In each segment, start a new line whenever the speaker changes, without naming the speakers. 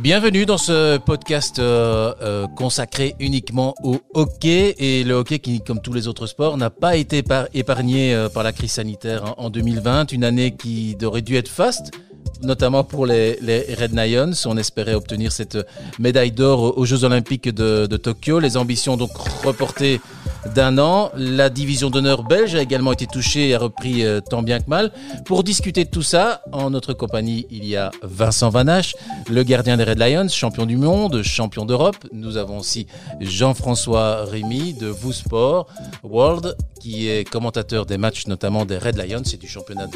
Bienvenue dans ce podcast euh, euh, consacré uniquement au hockey et le hockey qui, comme tous les autres sports, n'a pas été épargné euh, par la crise sanitaire en 2020, une année qui aurait dû être faste notamment pour les, Red Lions. On espérait obtenir cette médaille d'or aux Jeux Olympiques de, de, Tokyo. Les ambitions donc reportées d'un an. La division d'honneur belge a également été touchée et a repris euh, tant bien que mal. Pour discuter de tout ça, en notre compagnie, il y a Vincent Vanache, le gardien des Red Lions, champion du monde, champion d'Europe. Nous avons aussi Jean-François Rémy de Vous Sport World, qui est commentateur des matchs notamment des Red Lions et du championnat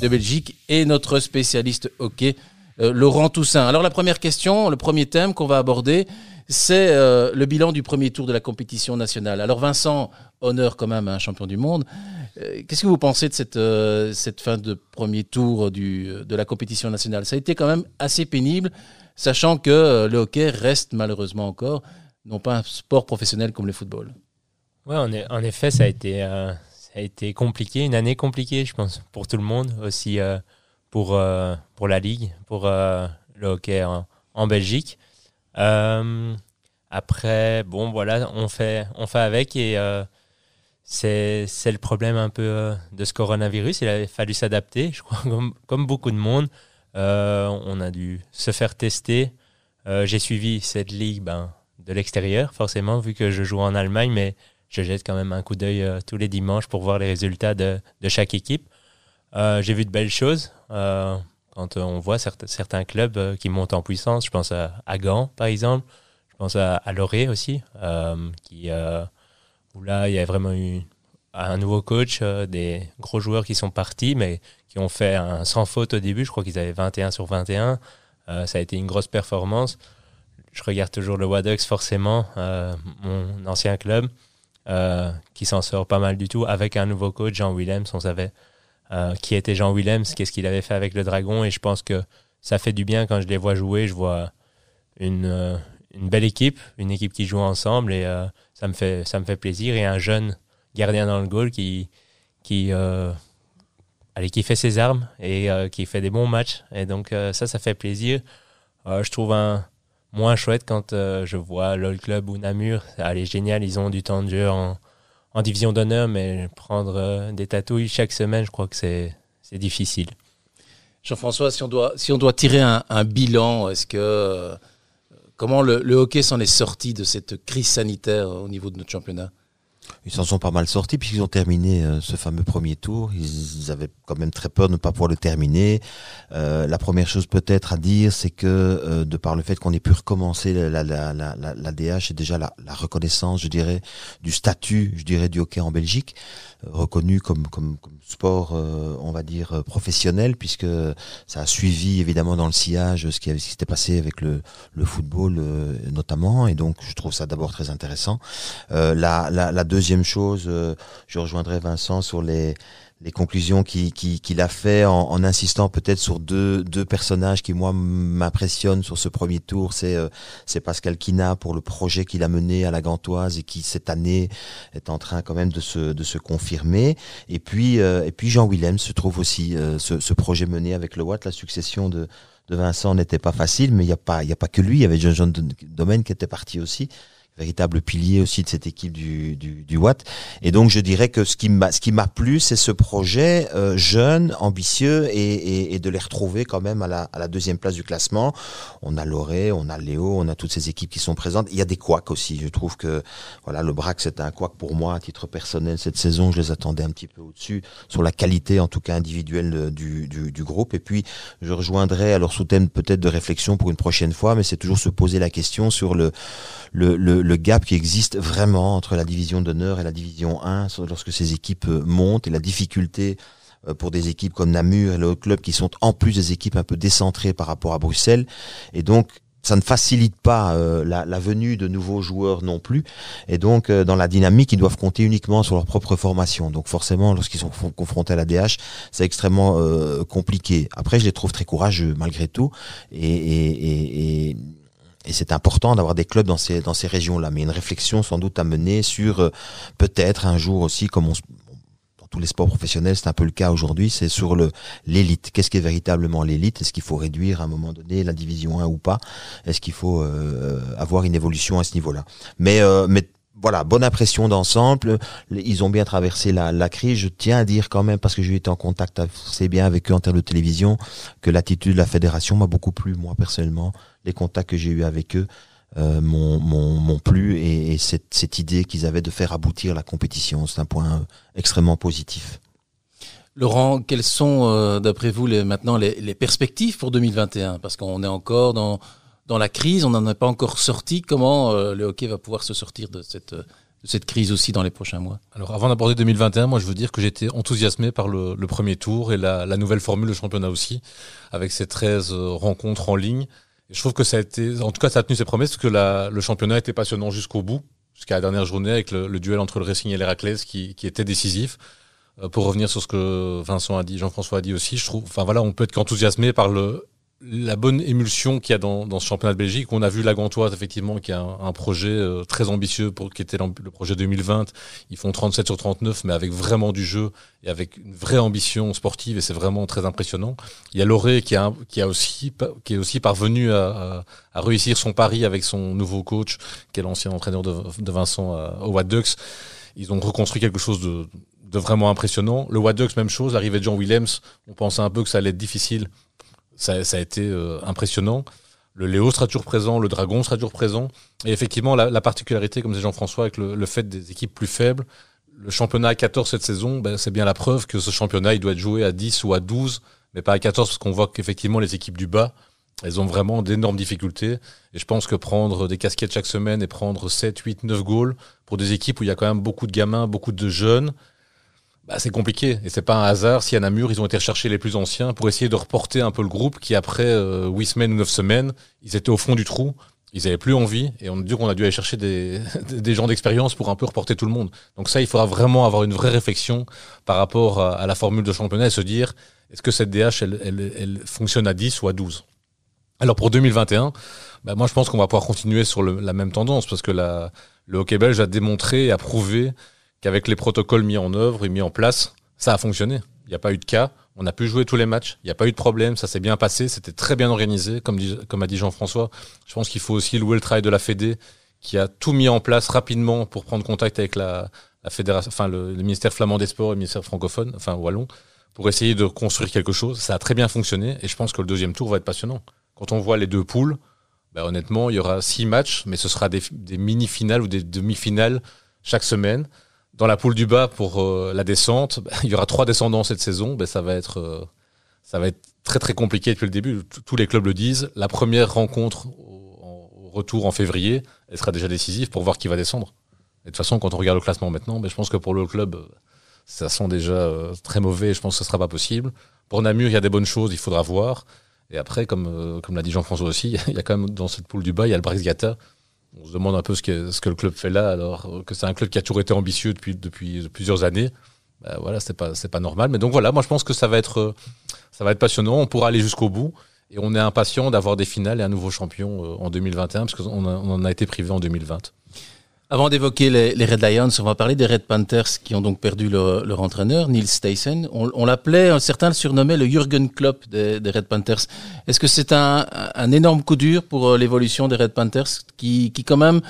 de, Belgique, et notre spécialiste hockey, euh, Laurent Toussaint. Alors la première question, le premier thème qu'on va aborder, c'est euh, le bilan du premier tour de la compétition nationale. Alors Vincent, honneur quand même à un champion du monde. Euh, qu'est-ce que vous pensez de cette, euh, cette fin de premier tour du, de la compétition nationale? Ça a été quand même assez pénible, sachant que le hockey reste malheureusement encore non pas un sport professionnel comme le football.
Oui, en, en, effet, ça a, été, ça a été compliqué, une année compliquée, je pense, pour tout le monde, aussi pour, pour la Ligue, pour le hockey en Belgique. Euh, après, bon, voilà, on fait, on fait avec et euh, c'est le problème un peu euh, de ce coronavirus. Il a fallu s'adapter, je crois, comme, beaucoup de monde. on a dû se faire tester. J'ai suivi cette ligue ben, de l'extérieur, forcément, vu que je joue en Allemagne, mais je jette quand même un coup d'œil tous les dimanches pour voir les résultats de chaque équipe. J'ai vu de belles choses. Quand euh, on voit certains, clubs euh, qui montent en puissance, je pense à, Gand par exemple, je pense à, à aussi, euh, où là il y a vraiment eu un nouveau coach, des gros joueurs qui sont partis, mais qui ont fait un sans faute au début. Je crois qu'ils avaient 21 sur 21. ça a été une grosse performance. Je regarde toujours le Wadex, forcément, mon ancien club, qui s'en sort pas mal du tout, avec un nouveau coach, Jean Willems. On savait euh, qui était Jean Willems, qu'est-ce qu'il avait fait avec le Dragon. Et je pense que ça fait du bien quand je les vois jouer. Je vois une, euh, une belle équipe, une équipe qui joue ensemble et euh, ça, me fait, ça me fait plaisir. Et un jeune gardien dans le goal qui, qui, allez, qui fait ses armes et qui fait des bons matchs. Et donc ça, ça fait plaisir. je trouve un moins chouette quand je vois LOL Club ou Namur. Allez, génial, ils ont du temps de jeu en, en division d'honneur, mais prendre euh, des tatouilles chaque semaine, je crois que c'est difficile.
Jean-François, si on doit si on doit tirer un, bilan, est-ce que euh, comment le hockey s'en est sorti de cette crise sanitaire au niveau de notre championnat?
Ils s'en sont pas mal sortis puisqu'ils ont terminé euh, ce fameux premier tour. Ils, avaient quand même très peur de ne pas pouvoir le terminer. Euh, la première chose peut-être à dire, c'est que euh, de par le fait qu'on ait pu recommencer la, la, la, la, DH et déjà la, reconnaissance, je dirais, du statut, je dirais, du hockey en Belgique, reconnu comme, comme, sport, on va dire, professionnel, puisque ça a suivi évidemment dans le sillage ce qui, qui s'était passé avec le, le football notamment. Et donc, je trouve ça d'abord très intéressant. la, la, la deuxième chose, euh, je rejoindrai Vincent sur les, les conclusions qu'il qui, qui a fait en, insistant peut-être sur deux, personnages qui moi m'impressionnent sur ce premier tour. C'est euh, c'est Pascal Kina pour le projet qu'il a mené à la Gantoise et qui cette année est en train quand même de se, de se confirmer. Et puis euh, et puis Jean Willem se trouve aussi ce, ce projet mené avec le Watt, la succession de Vincent n'était pas facile, mais il n'y a pas il y a pas que lui. Il y avait Jean-Jean Domaine qui était parti aussi véritable pilier aussi de cette équipe du, du, Watt. Et donc je dirais que ce qui m'a ce plu, c'est ce projet euh, jeune, ambitieux et, et, de les retrouver quand même à la, à la deuxième place du classement. On a Loré, on a Léo, on a toutes ces équipes qui sont présentes. Il y a des couacs aussi. Je trouve que voilà le Brac c'était un couac pour moi à titre personnel cette saison. Je les attendais un petit peu au-dessus sur la qualité en tout cas individuelle du, du, du groupe. Et puis je rejoindrai alors sous thème peut-être de réflexion pour une prochaine fois, mais c'est toujours se poser la question sur le, le le gap qui existe vraiment entre la division d'honneur et la division 1 lorsque ces équipes euh, montent et la difficulté euh, pour des équipes comme Namur et le club qui sont en plus des équipes un peu décentrées par rapport à Bruxelles. Et donc, ça ne facilite pas euh, la, la, venue de nouveaux joueurs non plus. Et donc, dans la dynamique, ils doivent compter uniquement sur leur propre formation. Donc, forcément, lorsqu'ils sont confrontés à la DH, c'est extrêmement compliqué. Après, je les trouve très courageux malgré tout. Et, et, et, et et c'est important d'avoir des clubs dans ces dans ces régions-là, mais une réflexion sans doute à mener sur euh, peut-être un jour aussi, comme on, tous les sports professionnels, c'est un peu le cas aujourd'hui, c'est sur le l'élite. Qu'est-ce qui est véritablement l'élite? Est-ce qu'il faut réduire à un moment donné la division 1 ou pas? Est-ce qu'il faut euh, avoir une évolution à ce niveau-là? Mais euh, mais voilà, bonne impression d'ensemble. Ils ont bien traversé la, la, crise. Je tiens à dire quand même, parce que j'ai été en contact assez bien avec eux en termes de télévision, que l'attitude de la fédération m'a beaucoup plu, moi personnellement. Les contacts que j'ai eus avec eux euh, m'ont plu et, et cette, cette, idée qu'ils avaient de faire aboutir la compétition, c'est un point extrêmement positif.
Laurent, quelles sont, euh, d'après vous, les, maintenant les, les perspectives pour 2021 Parce qu'on est encore dans dans la crise, on n'en est pas encore sorti. Comment euh, le hockey va pouvoir se sortir de cette, de cette crise aussi dans les prochains mois?
Alors avant d'aborder 2021, moi je veux dire que j'étais enthousiasmé par le, le, premier tour et la, la, nouvelle formule de championnat aussi, avec ces 13 euh, rencontres en ligne. Et je trouve que ça a été, en tout cas ça a tenu ses promesses, parce que la, le championnat était passionnant jusqu'au bout, jusqu'à la dernière journée avec le, le, duel entre le Racing et l'Héraclès qui, qui était décisif. Euh, pour revenir sur ce que Vincent a dit, Jean-François a dit aussi, je trouve, enfin voilà, on peut être qu'enthousiasmé par le, la bonne émulsion qu'il y a dans, dans, ce championnat de Belgique. On a vu la Gantoise, effectivement, qui a un, projet euh, très ambitieux pour qui était le projet 2020. Ils font 37 sur 39, mais avec vraiment du jeu et avec une vraie ambition sportive, et c'est vraiment très impressionnant. Il y a Loré qui a, qui a aussi, qui est aussi parvenu à, à, réussir son pari avec son nouveau coach, qui est l'ancien entraîneur de, Vincent euh, au Watt Ducks. Ils ont reconstruit quelque chose de, vraiment impressionnant. Le Watt Ducks, même chose. L'arrivée de John Williams, on pensait un peu que ça allait être difficile ça, a été euh, impressionnant. Le Léo sera toujours présent, le Dragon sera toujours présent. Et effectivement, la, la particularité, comme disait Jean-François, avec le, le, fait des équipes plus faibles, le championnat à 14 cette saison, ben, c'est bien la preuve que ce championnat, il doit être joué à 10 ou à 12, mais pas à 14, parce qu'on voit qu'effectivement, les équipes du bas, elles ont vraiment d'énormes difficultés. Et je pense que prendre des casquettes chaque semaine et prendre 7, 8, 9 goals pour des équipes où il y a quand même beaucoup de gamins, beaucoup de jeunes, bah, c'est compliqué et c'est pas un hasard si à Namur ils ont été rechercher les plus anciens pour essayer de reporter un peu le groupe qui après euh, 8 semaines ou 9 semaines ils étaient au fond du trou. Ils avaient plus envie et on dû qu'on a dû aller chercher des, des gens d'expérience pour un peu reporter tout le monde. Donc ça il faudra vraiment avoir une vraie réflexion par rapport à, à la formule de championnat et se dire est-ce que cette DH elle, elle, elle, fonctionne à 10 ou à 12 alors pour 2021 bah moi je pense qu'on va pouvoir continuer sur le, la même tendance parce que la, le hockey belge a démontré et a prouvé qu'avec les protocoles mis en œuvre et mis en place, ça a fonctionné. Il n'y a pas eu de cas. On a pu jouer tous les matchs. Il n'y a pas eu de problème. Ça s'est bien passé. C'était très bien organisé. Comme, dit, comme a dit Jean-François, je pense qu'il faut aussi louer le travail de la Fédé qui a tout mis en place rapidement pour prendre contact avec la, fédération, enfin le, ministère flamand des sports et le ministère francophone, enfin wallon, pour essayer de construire quelque chose. Ça a très bien fonctionné et je pense que le deuxième tour va être passionnant. Quand on voit les deux poules, ben honnêtement, il y aura six matchs, mais ce sera des mini-finales ou des demi-finales chaque semaine dans la poule du bas pour euh, la descente, bah, il y aura trois descendants cette saison. Ben, ça va être euh, ça va être très très compliqué depuis le début. Tous les clubs le disent. La première rencontre au, au, retour en février, elle sera déjà décisive pour voir qui va descendre. Et de toute façon, quand on regarde le classement maintenant, ben, je pense que pour le club, ça sent déjà euh, très mauvais. Je pense que ce sera pas possible. Pour Namur, il y a des bonnes choses, il faudra voir. Et après, comme euh, comme l'a dit Jean-François aussi, il y a quand même dans cette poule du bas, il y a le Brix Gata on se demande un peu ce que, ce que le club fait là, alors que c'est un club qui a toujours été ambitieux depuis, depuis plusieurs années. Ben voilà, c'est pas, c'est pas normal. Mais donc voilà, moi je pense que ça va être, ça va être passionnant. On pourra aller jusqu'au bout. Et on est impatient d'avoir des finales et un nouveau champion euh, en 2021, parce qu'on on en a été privé en 2020.
Avant d'évoquer les, Red Lions, on va parler des Red Panthers qui ont donc perdu leur, entraîneur, Neil Stayson. On, l'appelait, certains le surnommaient le Jürgen Klopp des, Red Panthers. Est-ce que c'est un, énorme coup dur pour euh, l'évolution des Red Panthers qui, quand même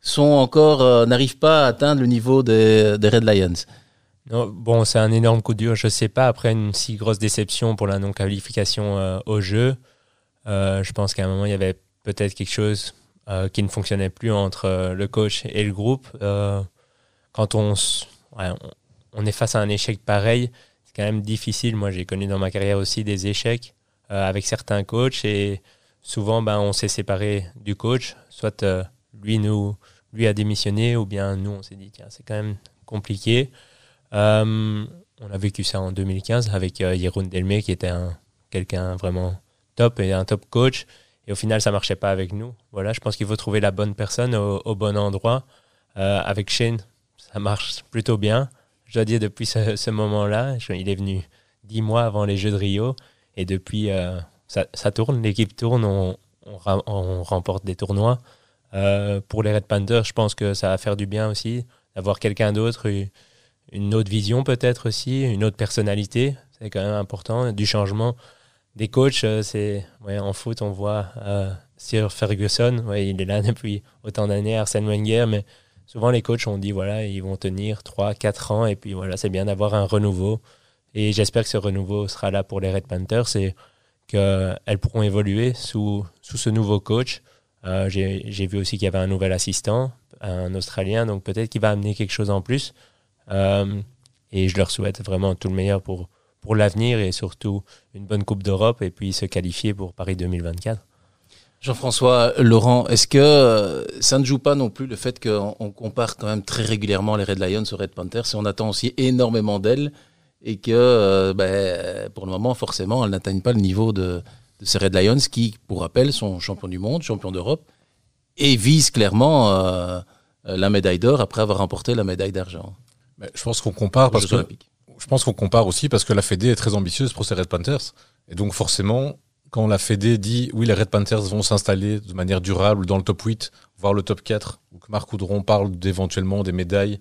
sont encore euh, n'arrivent pas à atteindre le niveau des, Red Lions?
Bon, c'est un énorme coup dur. Je sais pas après une si grosse déception pour la non qualification euh, au jeu. Euh, je pense qu'à un moment il y avait peut-être quelque chose euh, qui ne fonctionnait plus entre euh, le coach et le groupe. Euh, quand on, ouais, on, est face à un échec pareil, c'est quand même difficile. Moi, j'ai connu dans ma carrière aussi des échecs avec certains coachs et souvent, ben, on s'est séparé du coach. Soit lui, nous, lui a démissionné ou bien nous, on s'est dit, tiens, c'est quand même compliqué. on a vécu ça en 2015 avec Jeroen Delmé qui était un, quelqu'un vraiment top et un top coach. Et au final, ça marchait pas avec nous. Voilà, je pense qu'il faut trouver la bonne personne au, bon endroit. Euh, avec Shane, ça marche plutôt bien. Je dois dire, depuis ce, moment-là, il est venu dix mois avant les Jeux de Rio. Et depuis, euh, ça, tourne, l'équipe tourne, on, remporte des tournois. Euh, pour les Red Panthers, je pense que ça va faire du bien aussi d'avoir quelqu'un d'autre, une autre vision peut-être aussi, une autre personnalité. C'est quand même important. Du changement des coachs, euh, c'est ouais, en foot, on voit euh, Sir Ferguson, ouais, il est là depuis autant d'années, Arsène Wenger, mais souvent les coachs ont dit voilà, ils vont tenir 3 4 ans et puis voilà, c'est bien d'avoir un renouveau et j'espère que ce renouveau sera là pour les Red Panthers et qu'elles pourront évoluer sous, sous ce nouveau coach. Euh, J'ai vu aussi qu'il y avait un nouvel assistant, un Australien, donc peut-être qu'il va amener quelque chose en plus. Euh, et je leur souhaite vraiment tout le meilleur pour, pour l'avenir et surtout une bonne Coupe d'Europe et puis se qualifier pour Paris 2024.
Jean-François Laurent, est-ce que euh, ça ne joue pas non plus le fait qu'on compare quand même très régulièrement les Red Lions aux Red Panthers et on attend aussi énormément d'elles et que euh, ben, pour le moment, forcément, elles n'atteignent pas le niveau de, de, ces Red Lions qui, pour rappel, sont champions du monde, champions d'Europe et visent clairement euh, la médaille d'or après avoir remporté la médaille d'argent.
je pense qu'on compare parce que je pense qu'on compare aussi parce que la Fédé est très ambitieuse pour ces Red Panthers et donc forcément quand la Fédé dit oui les Red Panthers vont s'installer de manière durable dans le top 8 voire le top 4 ou que Marc Coudron parle d'éventuellement des médailles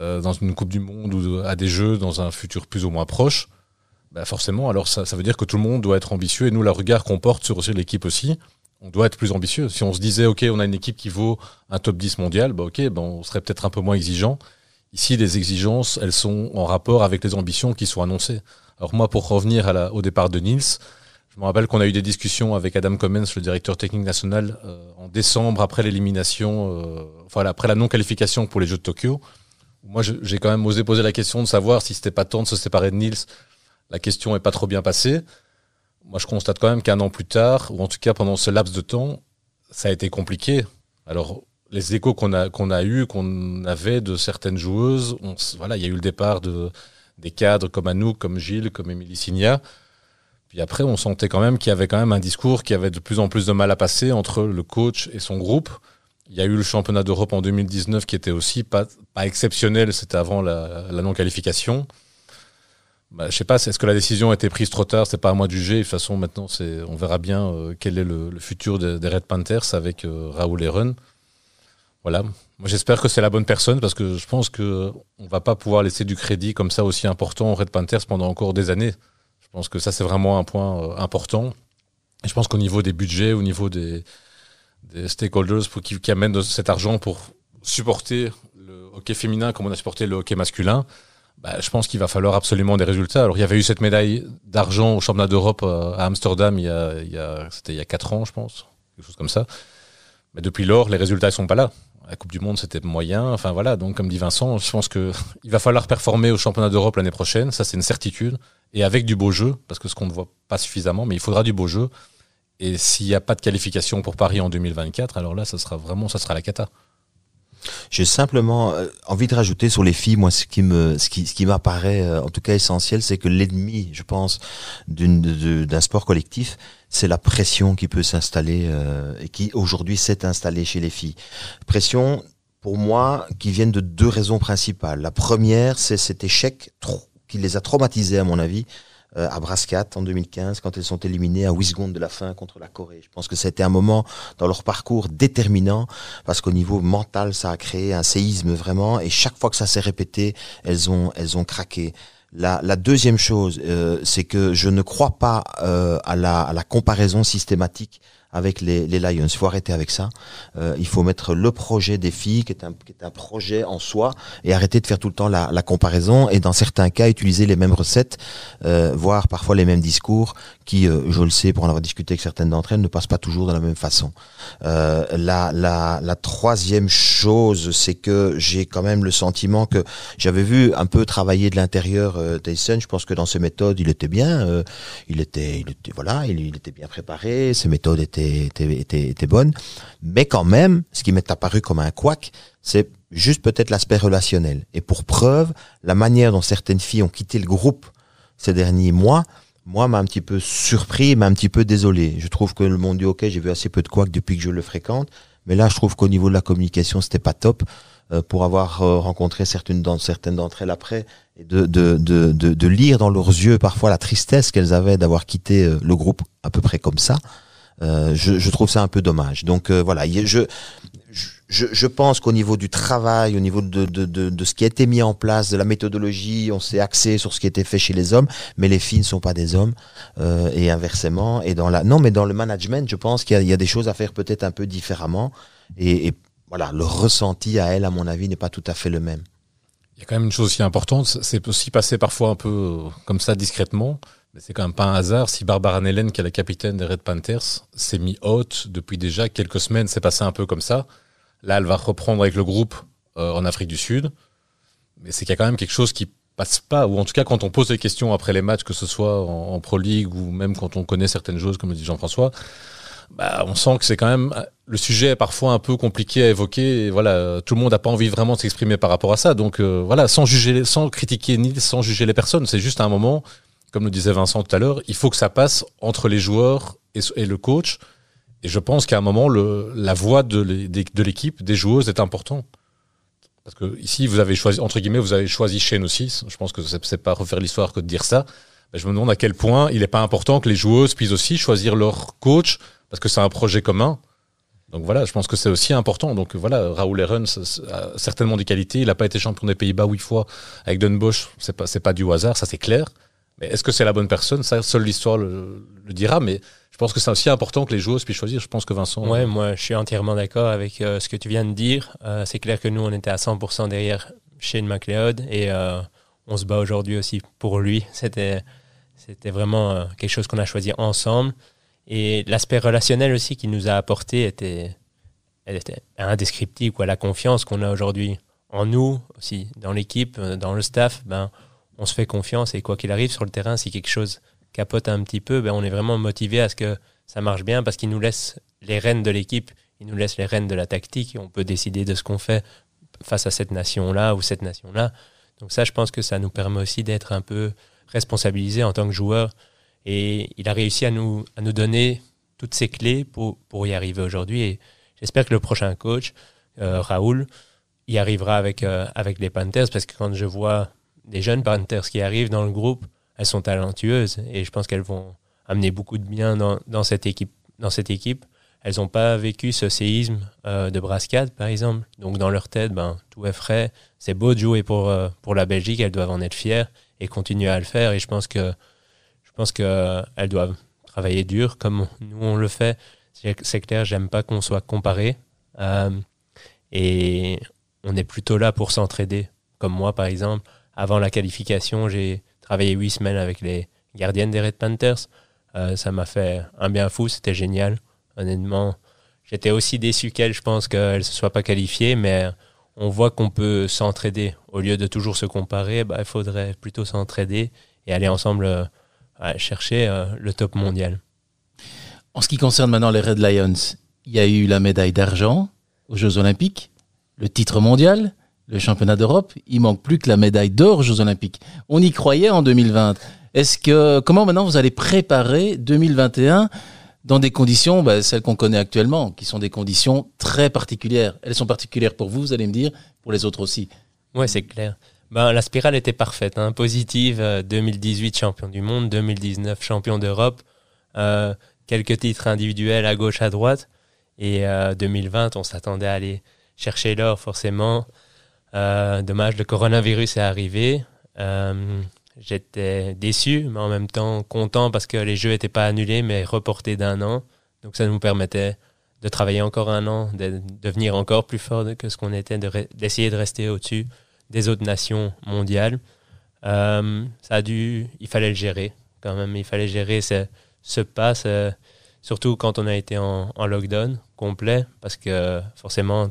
euh, dans une Coupe du Monde ou à des Jeux dans un futur plus ou moins proche, bah forcément, alors ça, veut dire que tout le monde doit être ambitieux. Et nous, le regard qu'on porte sur, l'équipe aussi, on doit être plus ambitieux. Si on se disait, OK, on a une équipe qui vaut un top 10 mondial, bah OK, bah on serait peut-être un peu moins exigeant. Ici, les exigences, elles sont en rapport avec les ambitions qui sont annoncées. Alors moi, pour revenir à la, au départ de Niels, je me rappelle qu'on a eu des discussions avec Adam Commons, le directeur technique national, euh, en décembre, après l'élimination, euh, enfin après la non-qualification pour les Jeux de Tokyo. Moi, j'ai quand même osé poser la question de savoir si c'était pas temps de se séparer de Niels. La question est pas trop bien passée. Moi, je constate quand même qu'un an plus tard, ou en tout cas pendant ce laps de temps, ça a été compliqué. Alors, les échos qu'on a qu'on a eu, qu'on avait de certaines joueuses, voilà, il y a eu le départ de des cadres comme Anouk, comme Gilles, comme Émilie Signa. Puis après, on sentait quand même qu'il y avait quand même un discours qui avait de plus en plus de mal à passer entre le coach et son groupe. Il y a eu le championnat d'Europe en 2019 qui était aussi pas, exceptionnel, c'était avant la, non-qualification. Bah, je sais pas, est-ce que la décision a été prise trop tard? C'est pas à moi de juger. De toute façon, maintenant, on verra bien euh, quel est le, futur des, Red Panthers avec euh, Raoul Run. Voilà. Moi, j'espère que c'est la bonne personne parce que je pense que on va pas pouvoir laisser du crédit comme ça aussi important aux Red Panthers pendant encore des années. Je pense que ça, c'est vraiment un point euh, important. Et je pense qu'au niveau des budgets, au niveau des, des stakeholders pour, qui, qui amènent cet argent pour supporter le hockey féminin comme on a supporté le hockey masculin, bah, je pense qu'il va falloir absolument des résultats. Alors il y avait eu cette médaille d'argent au championnat d'Europe euh, à Amsterdam il y a c'était il y a quatre ans, je pense, quelque chose comme ça. Mais depuis lors, les résultats ne sont pas là. La Coupe du Monde, c'était moyen. Enfin voilà, donc comme dit Vincent, je pense que il va falloir performer au championnat d'Europe l'année prochaine. Ça, c'est une certitude. Et avec du beau jeu, parce que ce qu'on ne voit pas suffisamment, mais il faudra du beau jeu. Et s'il n'y a pas de qualification pour Paris en 2024, alors là, ça sera vraiment, ça sera la cata.
J'ai simplement euh, envie de rajouter sur les filles, moi, ce qui me, ce qui, ce qui m'apparaît euh, en tout cas essentiel, c'est que l'ennemi, je pense, d'un sport collectif, c'est la pression qui peut s'installer euh, et qui aujourd'hui s'est installée chez les filles. Pression, pour moi, qui viennent de deux raisons principales. La première, c'est cet échec qui les a traumatisées, à mon avis, euh, à Brascat en 2015 quand elles sont éliminées à 8 secondes de la fin contre la Corée. Je pense que c'était un moment dans leur parcours déterminant parce qu'au niveau mental, ça a créé un séisme vraiment et chaque fois que ça s'est répété, elles ont elles ont craqué. La, deuxième chose, euh, c'est que je ne crois pas euh, à la comparaison systématique avec les, les Lions. Il faut arrêter avec ça. Euh, il faut mettre le projet des filles, qui est, un, qui est un projet en soi, et arrêter de faire tout le temps la, la comparaison. Et dans certains cas, utiliser les mêmes recettes, euh, voire parfois les mêmes discours, qui, euh, je le sais, pour en avoir discuté avec certaines d'entre elles, ne passent pas toujours de la même façon. Euh, la, la, la troisième chose, c'est que j'ai quand même le sentiment que j'avais vu un peu travailler de l'intérieur euh, Tyson. Je pense que dans ses méthodes, il était bien. Euh, il était, il était, voilà, il, il était bien préparé. Ses méthodes étaient était, bonne. Mais quand même, ce qui m'est apparu comme un couac, c'est juste peut-être l'aspect relationnel. Et pour preuve, la manière dont certaines filles ont quitté le groupe ces derniers mois, moi, m'a un petit peu surpris, m'a un petit peu désolé. Je trouve que le monde du hockey, j'ai vu assez peu de couacs depuis que je le fréquente. Mais là, je trouve qu'au niveau de la communication, c'était pas top euh, pour avoir euh, rencontré certaines d'entre certaines d'entre elles après et de, de, de, de, lire dans leurs yeux parfois la tristesse qu'elles avaient d'avoir quitté euh, le groupe à peu près comme ça. Euh, je, je, trouve ça un peu dommage. Donc euh, voilà, je, je, je pense qu'au niveau du travail, au niveau de, de, de, de, ce qui a été mis en place, de la méthodologie, on s'est axé sur ce qui était fait chez les hommes, mais les filles ne sont pas des hommes euh, et inversement. Et dans la non, mais dans le management, je pense qu'il y, y, a des choses à faire peut-être un peu différemment. Et, et voilà, le ressenti à elle, à mon avis, n'est pas tout à fait le même.
Il y a quand même une chose aussi importante, c'est aussi passé parfois un peu euh, comme ça discrètement. Mais c'est quand même pas un hasard si Barbara Nellen, qui est la capitaine des Red Panthers, s'est mis haute depuis déjà quelques semaines. C'est passé un peu comme ça. Là, elle va reprendre avec le groupe euh, en Afrique du Sud. Mais c'est qu'il y a quand même quelque chose qui passe pas, ou en tout cas quand on pose des questions après les matchs, que ce soit en, Pro League ou même quand on connaît certaines choses, comme le dit Jean-François, bah, on sent que c'est quand même le sujet est parfois un peu compliqué à évoquer. Et voilà, tout le monde n'a pas envie vraiment de s'exprimer par rapport à ça. Donc euh, voilà, sans juger, sans critiquer ni sans juger les personnes, c'est juste un moment comme le disait Vincent tout à l'heure, il faut que ça passe entre les joueurs et, le coach. Et je pense qu'à un moment, le, la voix de l'équipe, des joueuses est important. Parce que ici, vous avez choisi, entre guillemets, vous avez choisi Shane aussi. Je pense que c'est pas refaire l'histoire que de dire ça. Mais je me demande à quel point il n'est pas important que les joueuses puissent aussi choisir leur coach parce que c'est un projet commun. Donc voilà, je pense que c'est aussi important. Donc voilà, Raoul Eren a certainement des qualités. Il n'a pas été champion des Pays-Bas huit fois avec Den Bosch. C'est pas, c'est pas du hasard, ça c'est clair. Mais est-ce que c'est la bonne personne? Seule l'histoire le, dira. Mais je pense que c'est aussi important que les joueuses puissent choisir. Je pense que Vincent.
Ouais, moi, je suis entièrement d'accord avec euh, ce que tu viens de dire. Euh, c'est clair que nous, on était à 100% derrière Shane McLeod et euh, on se bat aujourd'hui aussi pour lui. C'était, c'était vraiment quelque chose qu'on a choisi ensemble. Et l'aspect relationnel aussi qu'il nous a apporté était, indescriptible. La confiance qu'on a aujourd'hui en nous, aussi dans l'équipe, dans le staff, ben, on se fait confiance et quoi qu'il arrive sur le terrain, si quelque chose capote un petit peu, ben on est vraiment motivé à ce que ça marche bien parce qu'il nous laisse les rênes de l'équipe, il nous laisse les rênes de la tactique et on peut décider de ce qu'on fait face à cette nation-là ou cette nation-là. Donc ça, je pense que ça nous permet aussi d'être un peu responsabilisés en tant que joueur. Et il a réussi à nous, à nous donner toutes ces clés pour, pour y arriver aujourd'hui. Et j'espère que le prochain coach, euh, Raoul, y arrivera avec, euh, avec les Panthers parce que quand je vois des jeunes Panthers qui arrivent dans le groupe, elles sont talentueuses et je pense qu'elles vont amener beaucoup de bien dans, cette équipe. Dans cette équipe. Elles n'ont pas vécu ce séisme euh, de Brascade, par exemple. Donc, dans leur tête, ben, tout est frais. C'est beau de jouer pour, euh, pour la Belgique. Elles doivent en être fières et continuer à le faire. Et je pense que je pense que euh, doivent travailler dur comme nous on le fait. C'est clair, j'aime pas qu'on soit comparé. et on est plutôt là pour s'entraider. Comme moi, par exemple, avant la qualification, j'ai travaillé huit semaines avec les gardiennes des Red Panthers. Euh, ça m'a fait un bien fou, c'était génial. Honnêtement, j'étais aussi déçu qu'elle, je pense qu'elle ne se soit pas qualifiée, mais on voit qu'on peut s'entraider. Au lieu de toujours se comparer, bah, il faudrait plutôt s'entraider et aller ensemble euh, chercher euh, le top mondial.
En ce qui concerne maintenant les Red Lions, il y a eu la médaille d'argent aux Jeux Olympiques, le titre mondial, le championnat d'Europe, il manque plus que la médaille d'or aux Jeux Olympiques. On y croyait en 2020. Est-ce que comment maintenant vous allez préparer 2021 dans des conditions, bah, celles qu'on connaît actuellement, qui sont des conditions très particulières? Elles sont particulières pour vous, vous allez me dire, pour les autres aussi.
Ouais, c'est clair. Ben, la spirale était parfaite, hein. positive. 2018 champion du monde, 2019 champion d'Europe, euh, quelques titres individuels à gauche, à droite, et euh, 2020 on s'attendait à aller chercher l'or forcément. Euh, dommage, le coronavirus est arrivé. Euh, j'étais déçu, mais en même temps content parce que les jeux n'étaient pas annulés, mais reportés d'un an. Donc ça nous permettait de travailler encore un an, de devenir encore plus fort que ce qu'on était, d'essayer de, rester au-dessus des autres nations mondiales. Euh, ça a dû, il fallait le gérer quand même, il fallait gérer ce, ce pas, surtout quand on a été en, en lockdown complet, parce que forcément,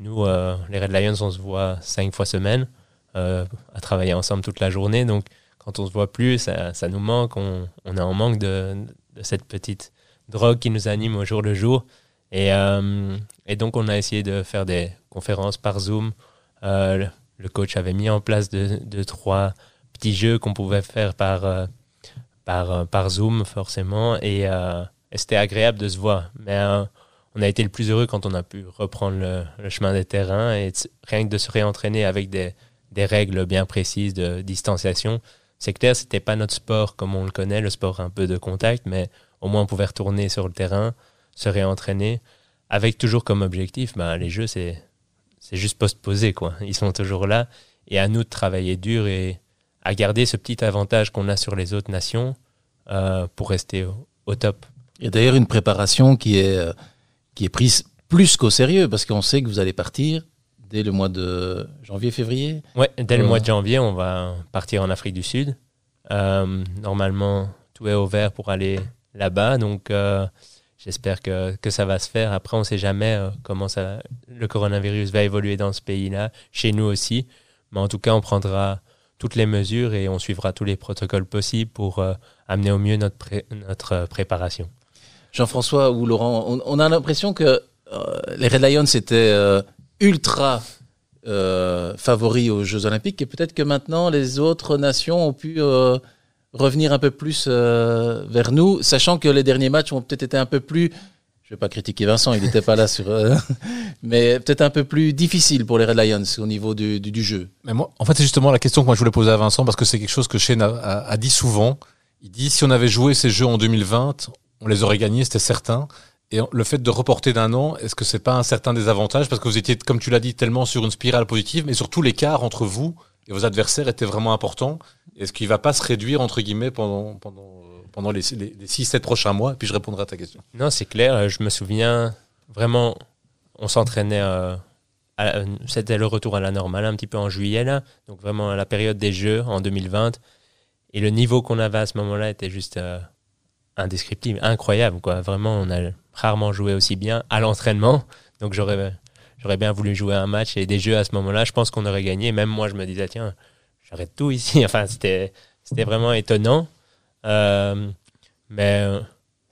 nous, euh, les Red Lions, on se voit cinq fois semaine, euh, à travailler ensemble toute la journée. Donc, quand on se voit plus, ça, nous manque. On, on, est en manque de, de, cette petite drogue qui nous anime au jour le jour. Et, euh, donc, on a essayé de faire des conférences par Zoom. Le coach avait mis en place deux, deux trois petits jeux qu'on pouvait faire par, par, par Zoom, forcément. Et, et c'était agréable de se voir. Mais on a été le plus heureux quand on a pu reprendre le, chemin des terrains et rien que de se réentraîner avec des, règles bien précises de distanciation. C'est clair, c'était pas notre sport comme on le connaît, le sport un peu de contact, mais au moins on pouvait retourner sur le terrain, se réentraîner, avec toujours comme objectif, ben, les jeux, c'est, c'est juste post-posé, quoi. Ils sont toujours là, et à nous de travailler dur et à garder ce petit avantage qu'on a sur les autres nations euh, pour rester au, au top.
Il y a d'ailleurs une préparation qui est, euh, qui est prise plus qu'au sérieux, parce qu'on sait que vous allez partir dès le mois de janvier-février.
Ouais, dès le
Ouais.
mois de janvier, on va partir en Afrique du Sud. Euh, normalement, tout est ouvert pour aller là-bas, donc euh, j'espère que, que ça va se faire. Après, on ne sait jamais euh, comment ça, le coronavirus va évoluer dans ce pays-là, chez nous aussi. Mais en tout cas, on prendra toutes les mesures et on suivra tous les protocoles possibles pour euh, amener au mieux notre, pré- notre euh, préparation.
Jean-François ou Laurent, on, a l'impression que euh, les Red Lions étaient euh, ultra euh, favoris aux Jeux Olympiques et peut-être que maintenant les autres nations ont pu revenir un peu plus vers nous, sachant que les derniers matchs ont peut-être été un peu plus, je vais pas critiquer Vincent, il n'était pas là sur, mais peut-être un peu plus difficile pour les Red Lions au niveau du, jeu.
Mais moi, en fait, c'est justement la question que moi je voulais poser à Vincent parce que c'est quelque chose que Shane a- a dit souvent. Il dit si on avait joué ces jeux en 2020, on les aurait gagnés, c'était certain. Et le fait de reporter d'un an, est-ce que c'est pas un certain désavantage? Parce que vous étiez, comme tu l'as dit, tellement sur une spirale positive, mais surtout l'écart entre vous et vos adversaires était vraiment important. Est-ce qu'il va pas se réduire entre guillemets pendant euh, les, les, les 6-7 prochains mois? Puis je répondrai à ta question.
Non, c'est clair. Je me souviens vraiment, on s'entraînait. euh, C'était le retour à la normale, un petit peu en juillet, là. Donc, vraiment à la période des Jeux en 2020. Et le niveau qu'on avait à ce moment-là était juste euh, indescriptible, incroyable, quoi. Vraiment, on a rarement joué aussi bien à l'entraînement. Donc, j'aurais. Bien voulu jouer un match et des jeux à ce moment-là. Je pense qu'on aurait gagné. Même moi, je me disais, tiens, j'arrête tout ici. Enfin, c'était, c'était vraiment étonnant. Euh, mais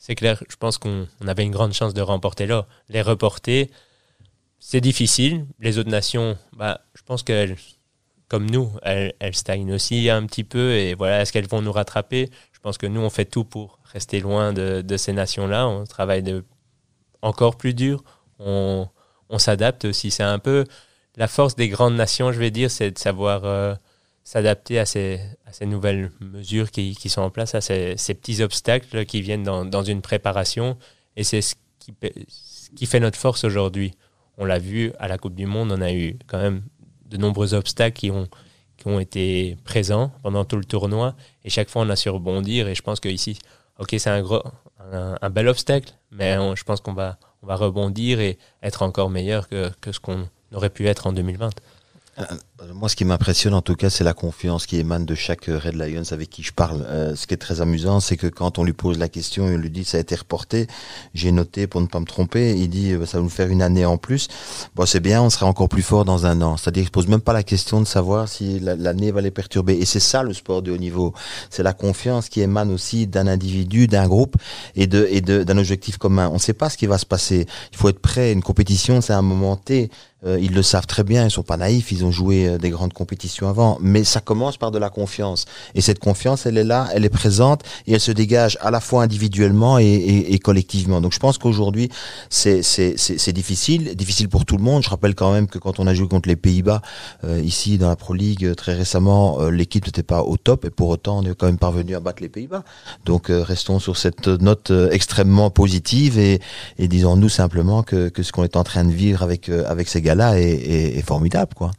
c'est clair, je pense qu'on on avait une grande chance de remporter là. Les reporter, c'est difficile. Les autres nations, bah, je pense qu'elles, comme nous, elles stagnent aussi un petit peu. Et voilà, est-ce qu'elles vont nous rattraper? Je pense que nous, on fait tout pour rester loin de, ces nations-là. On travaille de, encore plus dur. On, s'adapte aussi. C'est un peu la force des grandes nations, je vais dire, c'est de savoir euh, s'adapter à ces, nouvelles mesures qui, sont en place, à ces, petits obstacles qui viennent dans, une préparation. Et c'est ce qui fait notre force aujourd'hui. On l'a vu à la Coupe du Monde, on a eu quand même de nombreux obstacles qui ont, ont été présents pendant tout le tournoi. Et chaque fois, on a su rebondir. Et je pense qu'ici, OK, c'est un, gros, un, bel obstacle, mais je pense qu'on va, on va rebondir et être encore meilleur que, que ce qu'on aurait pu être en 2020.
Euh, Moi, ce qui m'impressionne en tout cas, c'est la confiance qui émane de chaque euh, Red Lions avec qui je parle. Euh, ce qui est très amusant, c'est que quand on lui pose la question, il lui dit ça a été reporté. J'ai noté pour ne pas me tromper. Il dit euh, ça va nous faire une année en plus. Bon, c'est bien, on sera encore plus fort dans un an. C'est-à-dire qu'il pose même pas la question de savoir si la- l'année va les perturber. Et c'est ça le sport de haut niveau. C'est la confiance qui émane aussi d'un individu, d'un groupe et de- d'un objectif commun. On ne sait pas ce qui va se passer. Il faut être prêt. Une compétition, c'est un moment T. Euh, ils le savent très bien, ils sont pas naïfs, ils ont joué euh, des grandes compétitions avant, mais ça commence par de la confiance. Et cette confiance, elle est là, elle est présente et elle se dégage à la fois individuellement et, collectivement. Donc je pense qu'aujourd'hui, c'est difficile, difficile pour tout le monde. Je rappelle quand même que quand on a joué contre les Pays-Bas, euh, ici dans la Pro League euh, très récemment, l'équipe n'était pas au top et pour autant on est quand même parvenu à battre les Pays-Bas. Donc restons sur cette note extrêmement positive et, disons-nous simplement que, ce qu'on est en train de vivre avec, avec ces gars-là est, est formidable. quoi.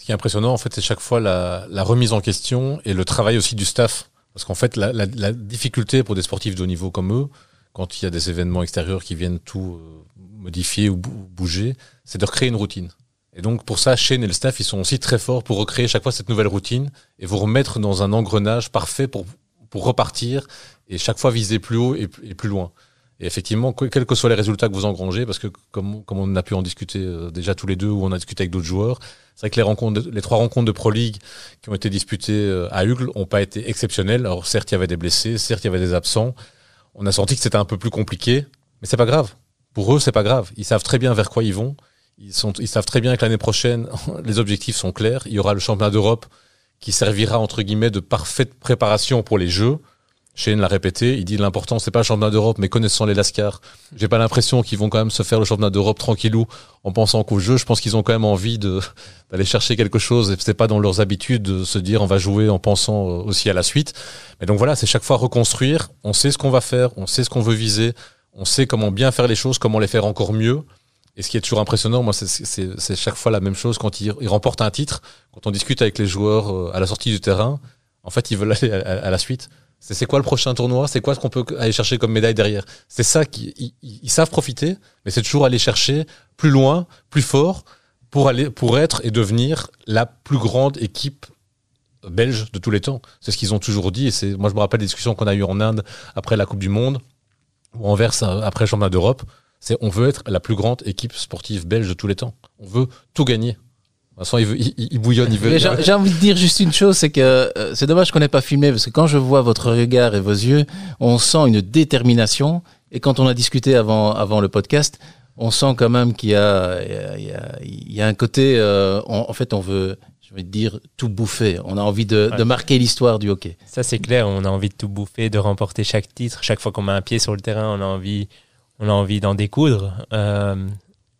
Ce qui est impressionnant, en fait, c'est chaque fois la, la remise en question et le travail aussi du staff. Parce qu'en fait, la, la, la difficulté pour des sportifs de haut niveau comme eux, quand il y a des événements extérieurs qui viennent tout euh, modifier ou bou- bouger, c'est de recréer une routine. Et donc, pour ça, Shane et le staff, ils sont aussi très forts pour recréer chaque fois cette nouvelle routine et vous remettre dans un engrenage parfait pour, pour repartir et chaque fois viser plus haut et, et plus loin. Et effectivement, que- quels que soient les résultats que vous engrangez, parce que comme, on a pu en discuter euh, déjà tous les deux ou on a discuté avec d'autres joueurs, c'est vrai que les trois rencontres de Pro League qui ont été disputées euh, à Hugle ont pas été exceptionnelles. Alors certes, il y avait des blessés, certes, il y avait des absents. On a senti que c'était un peu plus compliqué, mais c'est pas grave. Pour eux, c'est pas grave. Ils savent très bien vers quoi ils vont. Ils ils savent très bien que l'année prochaine, les objectifs sont clairs. Il y aura le championnat d'Europe qui servira entre guillemets de parfaite préparation pour les Jeux. Shane l'a répété, il dit l'important c'est pas le championnat d'Europe, mais connaissant les Lascars, j'ai pas l'impression qu'ils vont quand même se faire le championnat d'Europe tranquillou en pensant qu'au jeu. Je pense qu'ils ont quand même envie d'aller chercher quelque chose. Et c'est pas dans leurs habitudes de se dire on va jouer en pensant euh, aussi à la suite. Mais donc voilà, c'est chaque fois reconstruire. On sait ce qu'on va faire, on sait ce qu'on veut viser, on sait comment bien faire les choses, comment les faire encore mieux. Et ce qui est toujours impressionnant, moi, c'est chaque fois la même chose quand ils, remportent un titre, quand on discute avec les joueurs euh, à la sortie du terrain. En fait, ils veulent aller à la suite. C'est quoi le prochain tournoi? C'est quoi ce qu'on peut aller chercher comme médaille derrière? C'est ça qu'ils ils, savent profiter, mais c'est toujours aller chercher plus loin, plus fort, pour aller, pour être et devenir la plus grande équipe belge de tous les temps. C'est ce qu'ils ont toujours dit. Et moi, je me rappelle des discussions qu'on a eues en Inde après la Coupe du Monde ou en Verse après le championnat d'Europe. C'est, on veut être la plus grande équipe sportive belge de tous les temps. On veut tout gagner il, bouillonne, il veut.
J'ai envie de dire juste une chose, c'est que euh, c'est dommage qu'on n'ait pas filmé, parce que quand je vois votre regard et vos yeux, on sent une détermination. Et quand on a discuté avant, avant le podcast, on sent quand même qu'il y a, il y a, il y a un côté, euh, en fait, on veut, je vais dire, tout bouffer. On a envie de, de marquer l'histoire du hockey.
Ça, c'est clair. On a envie de tout bouffer, de remporter chaque titre. Chaque fois qu'on met un pied sur le terrain, on a envie, on a envie d'en découdre. Euh,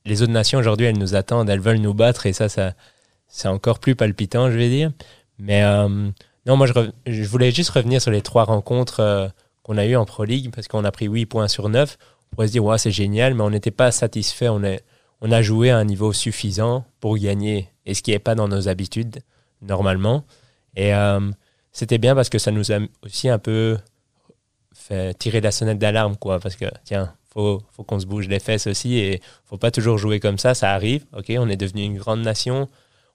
les autres nations aujourd'hui, elles nous attendent, elles veulent nous battre et ça, ça c'est encore plus palpitant, je vais dire. Mais euh, non, moi, je, voulais juste revenir sur les trois rencontres euh, qu'on a eues en Pro League parce qu'on a pris 8 points sur 9. On pourrait se dire, ouais, c'est génial, mais on n'était pas satisfait. On a joué à un niveau suffisant pour gagner et ce qui n'est pas dans nos habitudes normalement. Et euh, c'était bien parce que ça nous a aussi un peu fait tirer la sonnette d'alarme, quoi. Parce que, tiens, faut, faut qu'on se bouge les fesses aussi et faut pas toujours jouer comme ça. Ça arrive, ok, on est devenu une grande nation.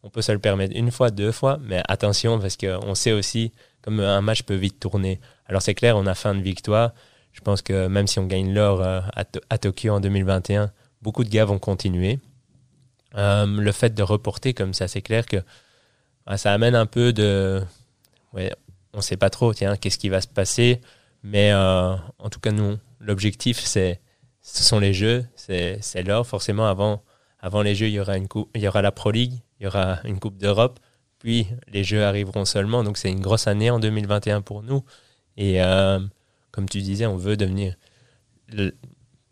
On peut se le permettre une fois, deux fois, mais attention parce qu'on sait aussi comme un match peut vite tourner. Alors c'est clair, on a fin de victoire. Je pense que même si on gagne l'or euh, à, Tokyo en 2021, beaucoup de gars vont continuer. Euh, le fait de reporter comme ça, c'est clair que bah, ça amène un peu de... On ne sait pas trop, tiens, qu'est-ce qui va se passer. Mais euh, en tout cas, nous, l'objectif, c'est ce sont les jeux, c'est l'or. Forcément, avant, avant les jeux, il y aura, il aura la Pro League, il y aura une Coupe d'Europe, puis les jeux arriveront seulement. Donc c'est une grosse année en 2021 pour nous. Et euh, comme tu disais, on veut devenir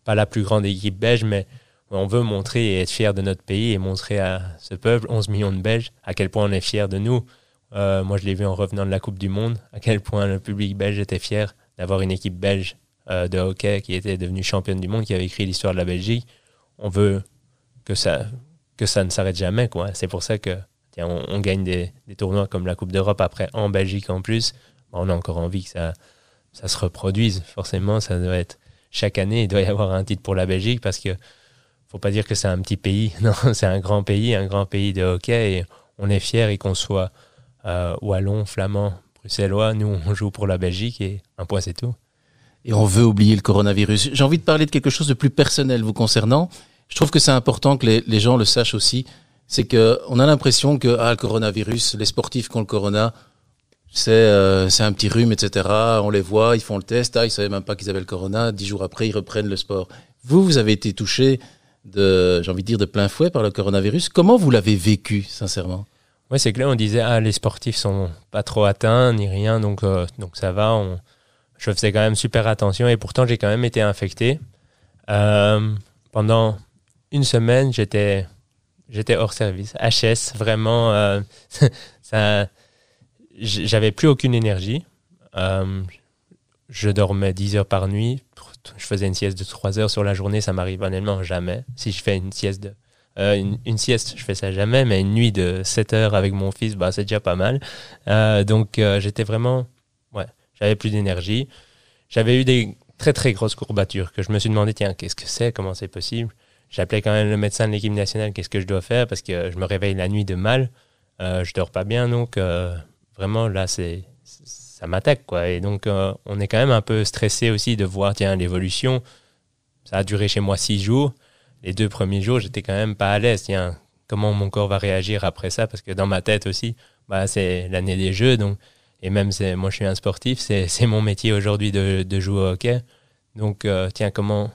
pas la plus grande équipe belge, mais on veut montrer et être fier de notre pays et montrer à ce peuple, 11 millions de Belges, à quel point on est fier de nous. Euh, moi, je l'ai vu en revenant de la Coupe du Monde, à quel point le public belge était fier d'avoir une équipe belge euh, de hockey qui était devenue championne du monde, qui avait écrit l'histoire de la Belgique. On veut que ça, que ça ne s'arrête jamais. Quoi. C'est pour ça que on, gagne des, tournois comme la Coupe d'Europe après en Belgique en plus. on a encore envie que ça, ça se reproduise. Forcément, ça doit être chaque année, il doit y avoir un titre pour la Belgique parce que faut pas dire que c'est un petit pays. Non, c'est un grand pays, un grand pays de hockey et on est fier et qu'on soit euh, wallon, flamand, bruxellois. Nous, on joue pour la Belgique et un point, c'est tout.
Et on veut oublier le coronavirus. J'ai envie de parler de quelque chose de plus personnel vous concernant je trouve que c'est important que les, gens le sachent aussi. C'est que on a l'impression que ah, le coronavirus, les sportifs qui ont le corona, c'est euh, c'est un petit rhume, etc. On les voit, ils font le test, ah, ils savaient même pas qu'ils avaient le corona. Dix jours après, ils reprennent le sport. Vous, vous avez été touché de, j'ai envie de dire, de plein fouet par le coronavirus. Comment vous l'avez vécu, sincèrement?
Oui, c'est clair. On disait ah les sportifs sont pas trop atteints ni rien, donc euh, donc ça va. On, je faisais quand même super attention et pourtant j'ai quand même été infecté euh, pendant une semaine, j'étais hors service. HS, vraiment, euh, j'avais plus aucune énergie. Euh, je dormais 10 heures par nuit. Je faisais une sieste de 3 heures sur la journée, ça m'arrive honnêtement jamais. Si je fais une sieste de, euh, une, sieste, je fais ça jamais, mais une nuit de 7 heures avec mon fils, bah, c'est déjà pas mal. donc, j'étais vraiment, j'avais plus d'énergie. J'avais eu des très très grosses courbatures que je me suis demandé, tiens, qu'est-ce que c'est, comment c'est possible? J'appelais quand même le médecin de l'équipe nationale, qu'est-ce que je dois faire? Parce que je me réveille la nuit de mal, euh, je dors pas bien, donc euh, vraiment là c'est ça m'attaque quoi. Et donc euh, on est quand même un peu stressé aussi de voir tiens l'évolution. Ça a duré chez moi six jours. Les deux premiers jours j'étais quand même pas à l'aise. Tiens comment mon corps va réagir après ça? Parce que dans ma tête aussi bah c'est l'année des Jeux donc et même moi je suis un sportif c'est mon métier aujourd'hui de, de jouer au hockey. Donc euh, tiens comment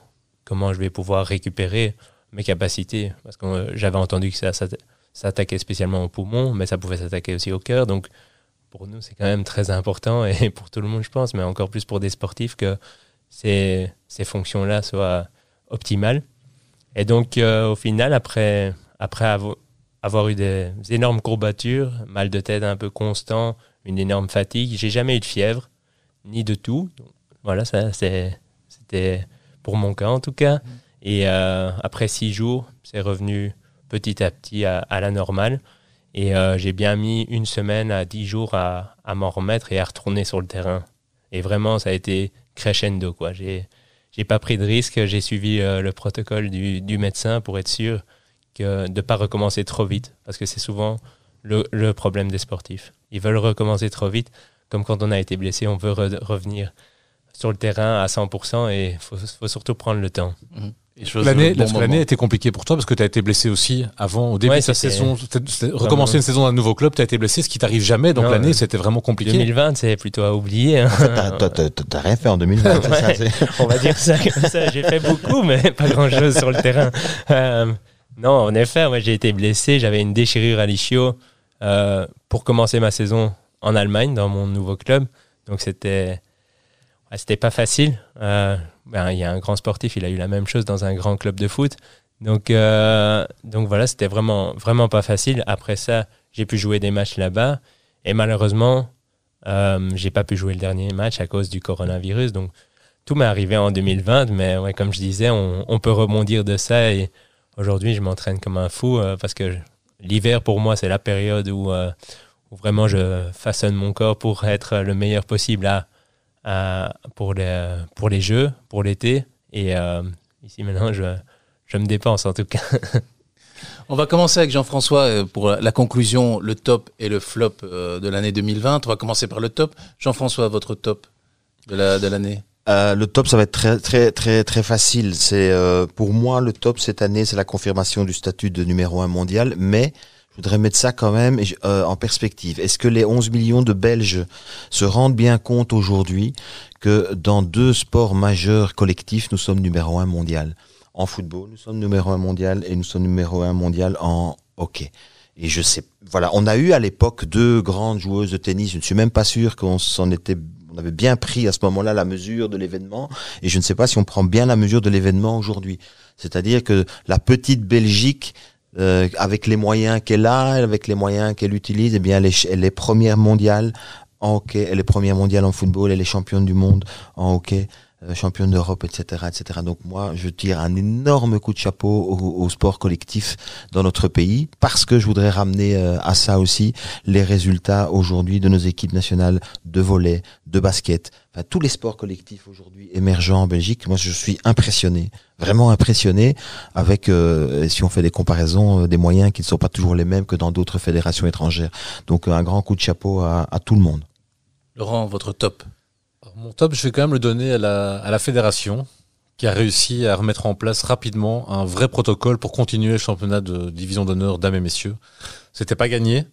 comment je vais pouvoir récupérer mes capacités? Parce que j'avais entendu que ça s'attaquait spécialement au poumon, mais ça pouvait s'attaquer aussi au cœur. Donc, pour nous, c'est quand même très important et pour tout le monde, je pense, mais encore plus pour des sportifs que ces, ces fonctions-là soient optimales. Et donc, euh, au final, après, après avoir eu des énormes courbatures, mal de tête un peu constant, une énorme fatigue, j'ai jamais eu de fièvre, ni de tout. voilà, ça, c'était pour mon cas en tout cas. Et euh, après six jours, c'est revenu petit à petit à, la normale. Et euh, j'ai bien mis une semaine à dix jours à, à m'en remettre et à retourner sur le terrain. Et vraiment, ça a été crescendo. Quoi. J'ai, j'ai pas pris de risque. J'ai suivi euh, le protocole du, du, médecin pour être sûr que, de ne pas recommencer trop vite. Parce que c'est souvent le, le, problème des sportifs. Ils veulent recommencer trop vite. Comme quand on a été blessé, on veut revenir sur le terrain à 100% et il faut, faut, surtout prendre le temps.
Mmh. L'année bon a été compliquée pour toi parce que tu as été blessé aussi avant, au début de ta saison. Recommencer une saison d'un nouveau club, tu as été blessé, ce qui t'arrive jamais. Donc l'année, c'était vraiment compliqué.
2020, c'est plutôt à oublier. Hein.
En fait, t'as rien fait en 2020.
on va dire ça comme ça. J'ai fait beaucoup, mais pas grand chose sur le terrain. Euh, non, en effet, j'ai été blessé. J'avais une déchirure à l'ischio euh, pour commencer ma saison en Allemagne, dans mon nouveau club. Donc c'était c'était pas facile. Euh, ben, il y a un grand sportif, il a eu la même chose dans un grand club de foot. Donc, euh, donc voilà, c'était vraiment, vraiment pas facile. Après ça, j'ai pu jouer des matchs là-bas. Et malheureusement, euh, j'ai pas pu jouer le dernier match à cause du coronavirus. Donc, tout m'est arrivé en 2020. Mais ouais, comme je disais, on, peut rebondir de ça. Et aujourd'hui, je m'entraîne comme un fou parce que l'hiver, pour moi, c'est la période où, euh, où vraiment je façonne mon corps pour être le meilleur possible pour, les, pour les jeux, pour l'été. Et euh, ici maintenant, je, je me dépense en tout cas.
On va commencer avec Jean-François euh, pour la conclusion, le top et le flop de l'année 2020. On va commencer par le top. Jean-François, votre top de l'année
euh, le top, ça va être très très très très facile. C'est euh, pour moi le top cette année, c'est la confirmation du statut de numéro un mondial. Mais je voudrais mettre ça quand même euh, en perspective. Est-ce que les 11 millions de Belges se rendent bien compte aujourd'hui que dans deux sports majeurs collectifs, nous sommes numéro un mondial? En football, nous sommes numéro un mondial et nous sommes numéro un mondial en hockey. Et je sais, voilà, on a eu à l'époque deux grandes joueuses de tennis. Je ne suis même pas sûr qu'on s'en était on avait bien pris à ce moment-là la mesure de l'événement et je ne sais pas si on prend bien la mesure de l'événement aujourd'hui. C'est-à-dire que la petite Belgique euh, avec les moyens qu'elle a, avec les moyens qu'elle utilise, eh bien, elle est, elle est première mondiale en hockey, elle est première mondiale en football, elle est championne du monde en hockey, championne d'Europe, etc., etc. Donc moi, je tire un énorme coup de chapeau au, au, sport collectif dans notre pays parce que je voudrais ramener euh, à ça aussi les résultats aujourd'hui de nos équipes nationales de volley, de basket, enfin tous les sports collectifs aujourd'hui émergents en Belgique. Moi, je suis impressionné vraiment impressionné avec, euh, si on fait des comparaisons, euh, des moyens qui ne sont pas toujours les mêmes que dans d'autres fédérations étrangères. Donc un grand coup de chapeau à, à tout le monde.
Laurent, votre top
Mon top, je vais quand même le donner à la, à la fédération qui a réussi à remettre en place rapidement un vrai protocole pour continuer le championnat de division d'honneur dames et messieurs. C'était pas gagné,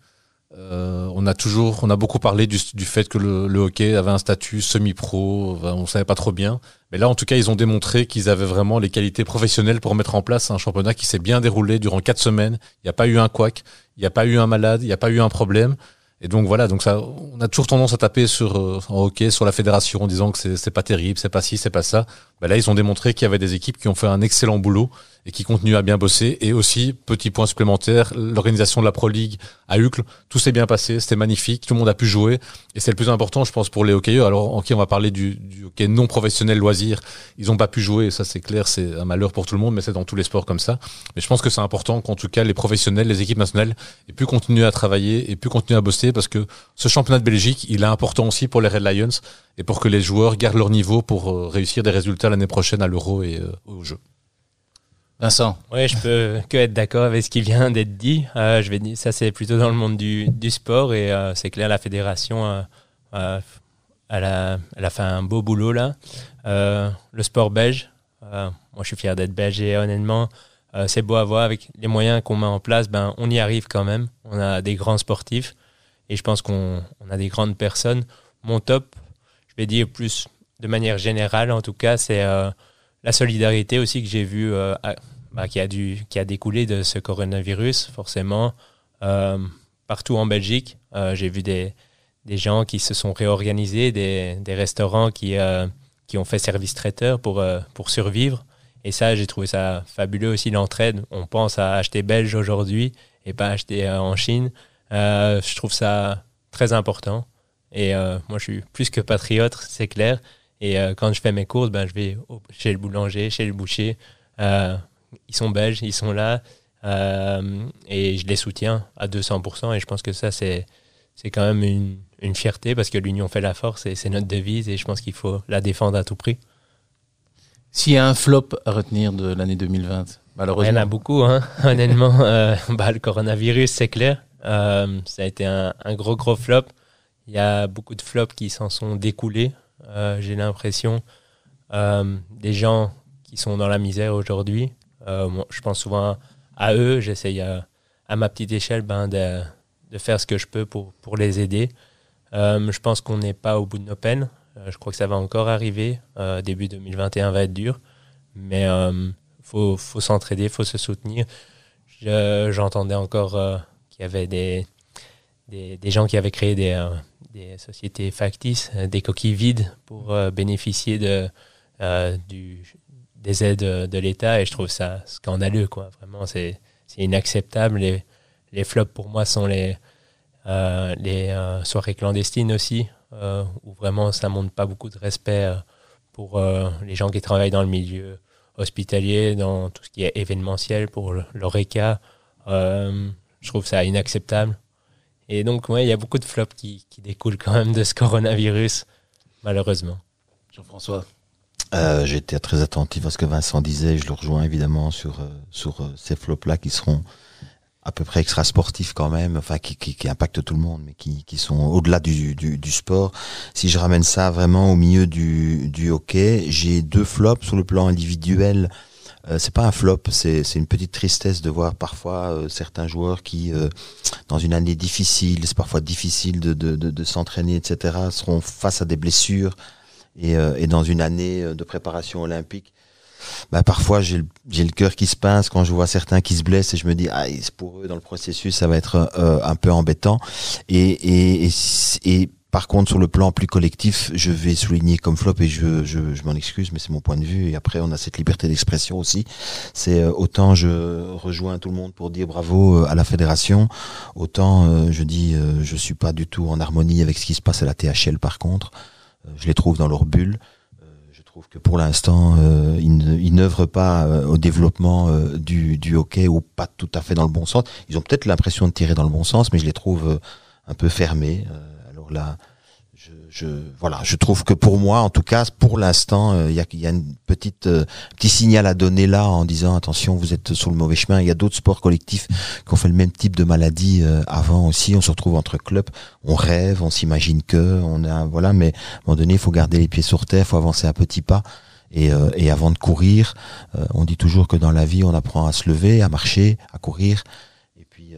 euh, on a toujours, on a beaucoup parlé du, fait que le, le, hockey avait un statut semi-pro, on savait pas trop bien. Mais là, en tout cas, ils ont démontré qu'ils avaient vraiment les qualités professionnelles pour mettre en place un championnat qui s'est bien déroulé durant quatre semaines. Il n'y a pas eu un couac, il n'y a pas eu un malade, il n'y a pas eu un problème. Et donc voilà, donc ça, on a toujours tendance à taper sur euh, hockey sur la fédération en disant que c'est pas terrible, c'est pas ci, c'est pas ça. Ben là, ils ont démontré qu'il y avait des équipes qui ont fait un excellent boulot et qui continuent à bien bosser. Et aussi, petit point supplémentaire, l'organisation de la Pro League à Uccle, tout s'est bien passé, c'était magnifique, tout le monde a pu jouer. Et c'est le plus important, je pense, pour les hockeyeurs. Alors, ok, on va parler du, hockey non professionnel loisir? Ils n'ont pas pu jouer, ça c'est clair, c'est un malheur pour tout le monde, mais c'est dans tous les sports comme ça. Mais je pense que c'est important qu'en tout cas, les professionnels, les équipes nationales, aient pu continuer à travailler et pu continuer à bosser parce que ce championnat de Belgique, il est important aussi pour les Red Lions et pour que les joueurs gardent leur niveau pour euh, réussir des résultats l'année prochaine à l'Euro et euh, aux Jeux.
Vincent.
Oui, je peux que être d'accord avec ce qui vient d'être dit. Euh, je vais dire, ça c'est plutôt dans le monde du, du sport et euh, c'est clair, la fédération, euh, elle, a, elle a fait un beau boulot là. Le sport belge, moi je suis fier d'être belge et honnêtement, c'est beau à voir avec les moyens qu'on met en place, ben on y arrive quand même. On a des grands sportifs et je pense qu'on on a des grandes personnes. Mon top, je vais dire plus de manière générale en tout cas, c'est la solidarité aussi que j'ai vue, euh, bah, qui, a dû, qui a découlé de ce coronavirus, forcément. Euh, partout en Belgique, euh, j'ai vu des, des gens qui se sont réorganisés, des, des restaurants qui, qui ont fait service traiteur pour, pour survivre. Et ça, j'ai trouvé ça fabuleux aussi, l'entraide. On pense à acheter belge aujourd'hui et pas acheter en Chine. je trouve ça très important. Et moi, je suis plus que patriote, c'est clair. Et quand je fais mes courses, ben, je vais chez le boulanger, chez le boucher. ils sont belges, ils sont là. et je les soutiens à 200%. Et je pense que ça, c'est quand même une, une fierté parce que l'union fait la force et c'est notre devise et je pense qu'il faut la défendre à tout prix.
S'il y a un flop à retenir de l'année 2020, malheureusement.
Il y en a beaucoup, hein, honnêtement. Euh, bah, le coronavirus, c'est clair. Euh, ça a été un, gros, gros flop. Il y a beaucoup de flops qui s'en sont découlés. Euh, j'ai l'impression des gens qui sont dans la misère aujourd'hui. je pense souvent à eux. J'essaye à, ma petite échelle ben, de, de, faire ce que je peux pour, pour les aider. Euh, je pense qu'on n'est pas au bout de nos peines. Euh, je crois que ça va encore arriver. Euh, début 2021 va être dur. Mais il faut, faut s'entraider, il faut se soutenir. J'entendais encore qu'il y avait des, des, des, gens qui avaient créé des, des sociétés factices, des coquilles vides pour bénéficier de, du, des aides de l'État. Et je trouve ça scandaleux. Quoi. Vraiment, c'est inacceptable. Les, les flops, pour moi, sont les, euh, les euh, soirées clandestines aussi, euh, où vraiment ça montre pas beaucoup de respect pour les gens qui travaillent dans le milieu hospitalier, dans tout ce qui est événementiel pour l'ORECA. je trouve ça inacceptable. Et donc, ouais, il y a beaucoup de flops qui, qui, découlent quand même de ce coronavirus, malheureusement.
Jean-François
euh, J'étais très attentif à ce que Vincent disait. Je le rejoins évidemment sur, sur ces flops-là qui seront à peu près extra sportifs quand même, enfin qui, qui, qui impactent tout le monde, mais qui, qui sont au-delà du, du, du, sport. Si je ramène ça vraiment au milieu du, du hockey, j'ai deux flops sur le plan individuel. Euh, c'est pas un flop, c'est une petite tristesse de voir parfois euh, certains joueurs qui, euh, dans une année difficile, c'est parfois difficile de, de, de, de s'entraîner, etc., seront face à des blessures et, et dans une année de préparation olympique bah, parfois j'ai le, le cœur qui se pince quand je vois certains qui se blessent et je me dis ah pour eux dans le processus ça va être euh, un peu embêtant et, et, et par contre, sur le plan plus collectif, je vais souligner comme flop et je, je, je m'en excuse, mais c'est mon point de vue. Et après, on a cette liberté d'expression aussi. C'est euh, autant je rejoins tout le monde pour dire bravo euh, à la fédération, autant je dis je suis pas du tout en harmonie avec ce qui se passe à la THL. Par contre, je les trouve dans leur bulle trouve que pour l'instant, euh, ils n'œuvrent pas euh, au développement euh, du, du, hockey ou pas tout à fait dans le bon sens. Ils ont peut-être l'impression de tirer dans le bon sens, mais je les trouve euh, un peu fermés. Là, je, voilà, je trouve que pour moi, en tout cas, pour l'instant, il y, a, y a une petite petit signal à donner là en disant attention, vous êtes sur le mauvais chemin. Il y a d'autres sports collectifs qui ont fait le même type de maladie avant aussi. On se retrouve entre clubs, on rêve, on s'imagine que, on a voilà, mais à un moment donné, il faut garder les pieds sur terre, il faut avancer un petit pas. Et, et avant de courir, on dit toujours que dans la vie, on apprend à se lever, à marcher, à courir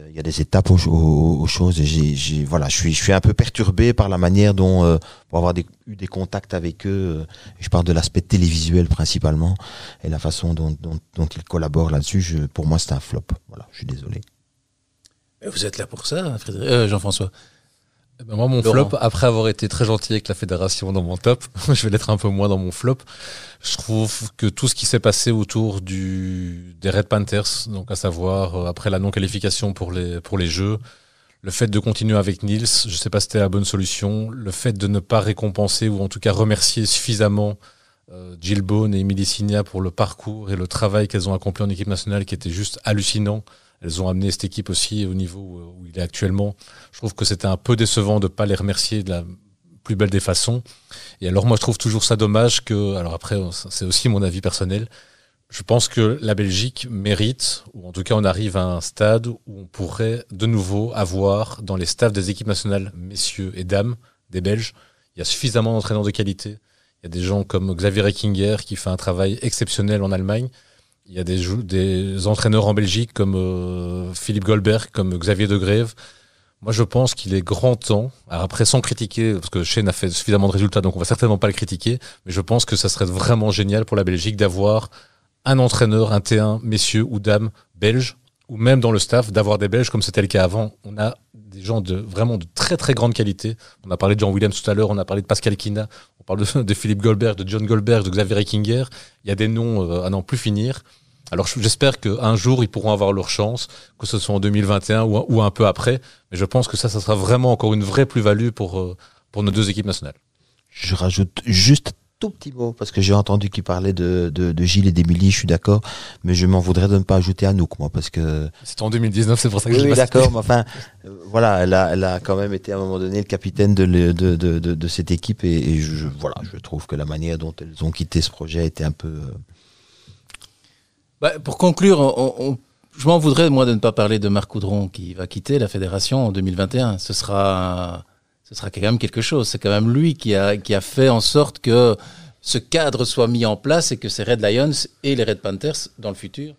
il y a des étapes aux, choses. J'ai, voilà, je suis, je suis un peu perturbé par la manière dont, euh, pour avoir eu des contacts avec eux, euh, je parle de l'aspect télévisuel principalement, et la façon dont, dont, ils collaborent là-dessus. Pour moi, c'est un flop. Voilà, je suis désolé.
vous êtes là pour ça, euh, Jean-François?
Eh ben, moi, mon flop, après avoir été très gentil avec la fédération dans mon top, je vais l'être un peu moins dans mon flop. Je trouve que tout ce qui s'est passé autour du des Red Panthers, donc à savoir euh, après la non qualification pour les pour les Jeux, le fait de continuer avec Niels, je sais pas si c'était la bonne solution, le fait de ne pas récompenser ou en tout cas remercier suffisamment euh, Jill Bone et Emily Signa pour le parcours et le travail qu'elles ont accompli en équipe nationale qui était juste hallucinant. Elles ont amené cette équipe aussi au niveau où il est actuellement. Je trouve que c'était un peu décevant de pas les remercier de la plus belle des façons. Et alors moi je trouve toujours ça dommage que, alors après c'est aussi mon avis personnel, je pense que la Belgique mérite, ou en tout cas on arrive à un stade où on pourrait de nouveau avoir dans les staffs des équipes nationales, messieurs et dames, des Belges, il y a suffisamment d'entraîneurs de qualité. Il y a des gens comme Xavier Reckinger qui fait un travail exceptionnel en Allemagne. Il y a des, des entraîneurs en Belgique comme euh, Philippe Goldberg, comme Xavier De Greve. Moi, je pense qu'il est grand temps, après sans critiquer, parce que Shane a fait suffisamment de résultats, donc on va certainement pas le critiquer, mais je pense que ça serait vraiment génial pour la Belgique d'avoir un entraîneur, un T1, messieurs ou dames belges, ou même dans le staff, d'avoir des Belges comme c'était le cas avant. On a des gens de vraiment de très très grande qualité. On a parlé de Jean Williams tout à l'heure, on a parlé de Pascal Kina, on parle de, de Philippe Goldberg, de John Goldberg, de Xavier Kinger. Il y a des noms euh, à n'en plus finir. Alors j'espère qu'un jour ils pourront avoir leur chance, que ce soit en 2021 ou, ou un peu après. Mais je pense que ça, ça sera vraiment encore une vraie plus-value pour, euh, pour nos deux équipes nationales.
Je rajoute juste tout petit mot, parce que j'ai entendu qu'il parlait de, de, de Gilles et d'Émilie, je suis d'accord, mais je m'en voudrais de ne pas ajouter Anouk, moi, parce que...
C'était en 2019, c'est pour ça que
oui,
je l'ai
oui, d'accord, mais enfin, euh, voilà, elle a, elle a quand même été à un moment donné le capitaine de, le- de, de, de, cette équipe, et, et je, voilà, je trouve que la manière dont elles ont quitté ce projet était un peu... euh,
Bah, pour conclure, on- on- je m'en voudrais, moi, de ne pas parler de Marc Coudron qui va quitter la fédération en 2021. Ce sera, ce sera quand même quelque chose. C'est quand même lui qui a, qui a fait en sorte que ce cadre soit mis en place et que ces Red Lions et les Red Panthers, dans le futur,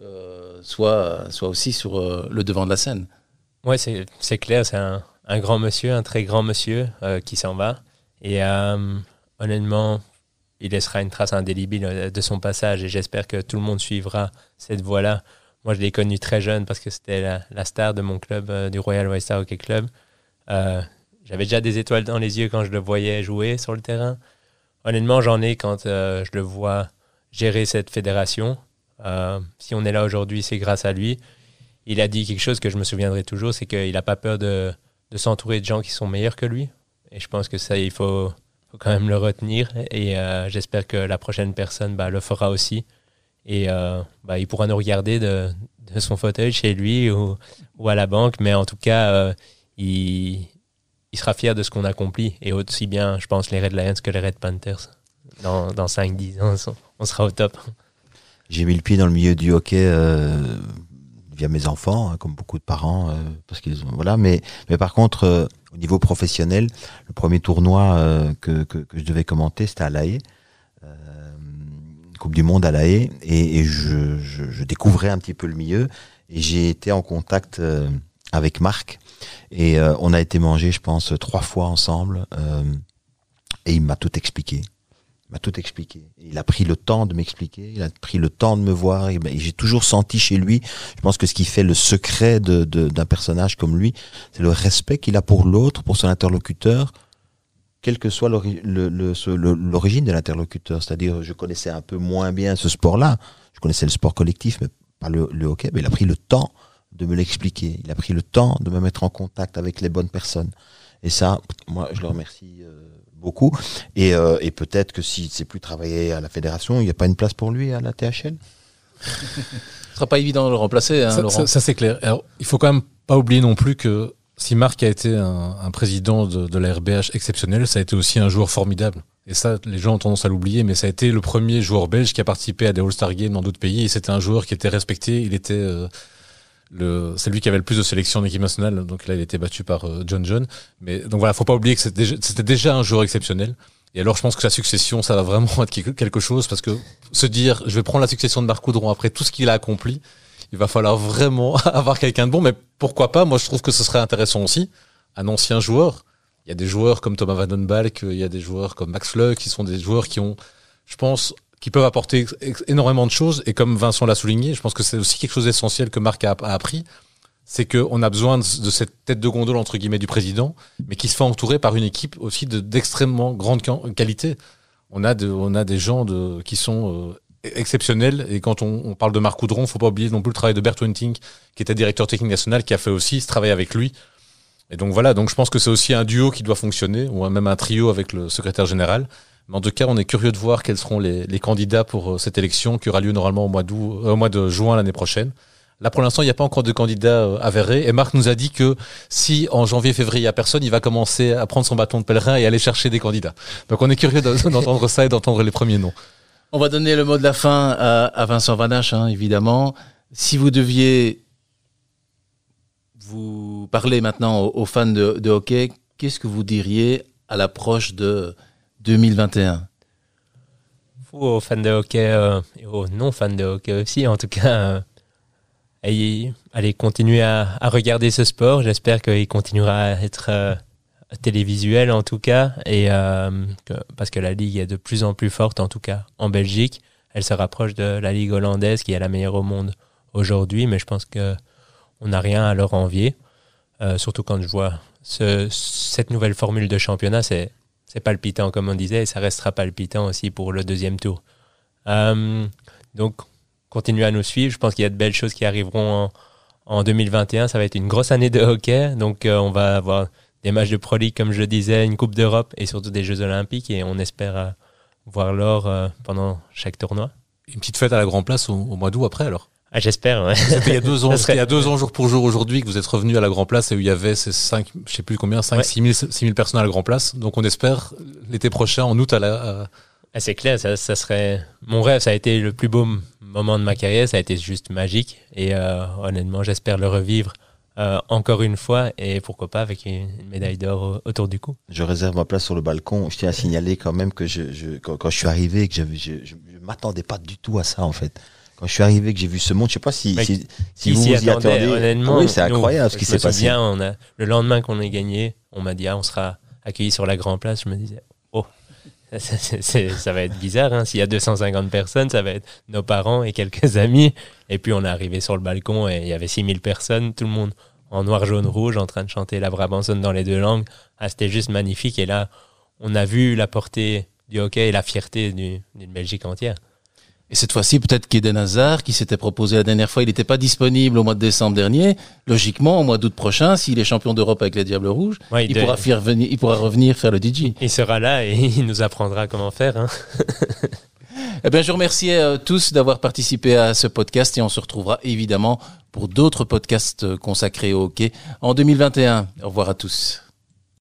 euh, soient, soient aussi sur euh, le devant de la scène.
Ouais, c'est clair, c'est un, grand monsieur, un très grand monsieur euh, qui s'en va. Et honnêtement, il laissera une trace indélébile de son passage et j'espère que tout le monde suivra cette voie-là. Moi, je l'ai connu très jeune parce que c'était la, star de mon club, du Royal West Hockey Club. J'avais déjà des étoiles dans les yeux quand je le voyais jouer sur le terrain. Honnêtement, j'en ai quand euh, je le vois gérer cette fédération. Euh, si on est là aujourd'hui, c'est grâce à lui il a dit quelque chose que je me souviendrai toujours, c'est qu'il n'a pas peur de, de s'entourer de gens qui sont meilleurs que lui. Et je pense que ça, il faut, faut quand même le retenir. Et euh, j'espère que la prochaine personne bah, le fera aussi. Et bah, il pourra nous regarder de, de son fauteuil chez lui ou, ou à la banque. Mais en tout cas, il, il sera fier de ce qu'on accomplit. Et aussi bien, je pense, les Red Lions que les Red Panthers. Dans, dans 5-10 ans, on sera au top.
J'ai mis le pied dans le milieu du hockey euh, via mes enfants, hein, comme beaucoup de parents, euh, parce qu'ils ont voilà. Mais mais par contre, euh, au niveau professionnel, le premier tournoi que, que je devais commenter, c'était à La Haye, Coupe du Monde à La Haye, et, je, je, découvrais un petit peu le milieu, et j'ai été en contact avec Marc, et euh, on a été manger, je pense, trois fois ensemble, euh, et il m'a tout expliqué m'a tout expliqué. Il a pris le temps de m'expliquer, il a pris le temps de me voir. Et, ben, j'ai toujours senti chez lui, je pense que ce qui fait le secret de, de- d'un personnage comme lui, c'est le respect qu'il a pour l'autre, pour son interlocuteur, quelle que soit l'origine de l'interlocuteur. C'est-à-dire, je connaissais un peu moins bien ce sport-là. Je connaissais le sport collectif, mais pas le hockey. Mais il a pris le temps de me l'expliquer. Il a pris le temps de me mettre en contact avec les bonnes personnes. Et ça, moi, je le remercie euh, beaucoup. Et, euh, et peut-être que s'il ne sait plus travailler à la fédération, il n'y a pas une place pour lui à la THL.
Ce sera pas évident de le remplacer, hein,
Ça,
Laurent.
ça- ça, c'est clair. Alors, il faut quand même pas oublier non plus que si Marc a été un, un président de, de la RBH exceptionnel, ça a été aussi un joueur formidable. Et ça, les gens ont tendance à l'oublier, mais ça a été le premier joueur belge qui a participé à des All-Star Games dans d'autres pays. Et c'était un joueur qui était respecté. Il était euh, le, c'est lui qui avait le plus de sélections en équipe nationale. Donc là, il était battu par euh, John John. Mais donc voilà, faut pas oublier que c'était déjà, déjà un joueur exceptionnel. Et alors, je pense que sa succession, ça va vraiment être quelque- chose parce que se dire, je vais prendre la succession de Marc Coudron après tout ce qu'il a accompli, il va falloir vraiment avoir quelqu'un de bon. Mais pourquoi pas? Moi, je trouve que ce serait intéressant aussi. Un ancien joueur. Il y a des joueurs comme Thomas Van Den Balk, il y a des joueurs comme Max Fleck, qui sont des joueurs qui ont, je pense, qui peuvent apporter énormément de choses. Et comme Vincent l'a souligné, je pense que c'est aussi quelque chose d'essentiel que Marc a, appris. C'est qu'on a besoin de, cette tête de gondole, entre guillemets, du président, mais qui se fait entourer par une équipe aussi de- d'extrêmement grande qualité. On a, on a des gens qui sont euh, exceptionnels. Et quand on, on parle de Marc Coudron, faut pas oublier non plus le travail de Bert Wenting, qui était directeur technique national, qui a fait aussi ce travail avec lui. Et donc voilà, donc je pense que c'est aussi un duo qui doit fonctionner, ou même un trio avec le secrétaire général. Mais en tout cas, on est curieux de voir quels seront les, candidats pour euh, cette élection qui aura lieu normalement au mois, d'août, euh, au mois de juin l'année prochaine. Là, pour l'instant, il n'y a pas encore de candidats euh, avérés. Et Marc nous a dit que si en janvier-février, il n'y a personne, il va commencer à prendre son bâton de pèlerin et aller chercher des candidats. Donc on est curieux de- d'entendre ça et d'entendre les premiers noms.
On va donner le mot de la fin à, Vincent Vanache, hein, évidemment. Si vous deviez vous parler maintenant aux, fans de hockey, qu'est-ce que vous diriez à l'approche de 2021
aux fans de hockey euh, et aux non-fans de hockey aussi, en tout cas, euh, allez continuer à, regarder ce sport. J'espère qu'il continuera à être euh, télévisuel, en tout cas, et euh, parce que la ligue est de plus en plus forte, en tout cas en Belgique. Elle se rapproche de la ligue hollandaise, qui est la meilleure au monde aujourd'hui, mais je pense que on n'a rien à leur envier. Euh, surtout quand je vois ce, cette nouvelle formule de championnat, c'est c'est palpitant comme on disait et ça restera palpitant aussi pour le deuxième tour. Euh, donc continuez à nous suivre. Je pense qu'il y a de belles choses qui arriveront en, en 2021. Ça va être une grosse année de hockey, donc euh, on va avoir des matchs de Pro League comme je disais, une Coupe d'Europe et surtout des Jeux Olympiques et on espère euh, voir l'or pendant chaque tournoi.
Une petite fête à la Grand Place au, au mois d'août après alors.
Ah, j'espère. Ouais.
C'était il y a deux ans,
Ça serait-
c'était il y a deux ans jour pour jour aujourd'hui que vous êtes revenu à la Grand Place et où il y avait ces cinq, je sais plus combien, cinq,
Ouais.
six mille, six mille personnes à la Grand Place. Donc on espère l'été prochain, en août, à la, à-
Ah, c'est clair, ça, ça serait mon rêve. Ça a été le plus beau moment de ma carrière. Ça a été juste magique. Et euh, honnêtement, j'espère le revivre euh, encore une fois et pourquoi pas avec une, une médaille d'or au- autour du cou.
Je réserve ma place sur le balcon. Je tiens à signaler quand même que je, je quand, quand je suis arrivé, que j'avais- je, je, je m'attendais pas du tout à ça en fait. Quand je suis arrivé, que j'ai vu ce monde, je sais pas si,
Mais
si, si vous vous y attendez.
honnêtement.
Ah oui, c'est
nous,
incroyable ce qui s'est passé.
on a, le lendemain qu'on a gagné, on m'a dit ah, on sera accueilli sur la Grand Place. Je me disais oh, ça, va être bizarre. Hein. S'il y a 250 personnes, ça va être nos parents et quelques amis. Et puis on est arrivé sur le balcon et il y avait 6000 personnes, tout le monde en noir, jaune, rouge, en train de chanter la Brabançonne dans les deux langues. Ah, C'était juste magnifique. Et là, on a vu la portée du hockey et la fierté du- d'une Belgique entière.
Et cette fois-ci, peut-être qu'Eden Hazard, qui s'était proposé la dernière fois, il n'était pas disponible au mois de décembre dernier. Logiquement, au mois d'août prochain, s'il est champion d'Europe avec les Diables Rouges,
Ouais,
il,
de-
pourra faire venir, il pourra revenir faire le DJ.
il sera là et il nous apprendra comment faire. Hein.
Eh bien, je remercie euh, tous d'avoir participé à ce podcast et on se retrouvera évidemment pour d'autres podcasts euh, consacrés au hockey en 2021. Au revoir à tous.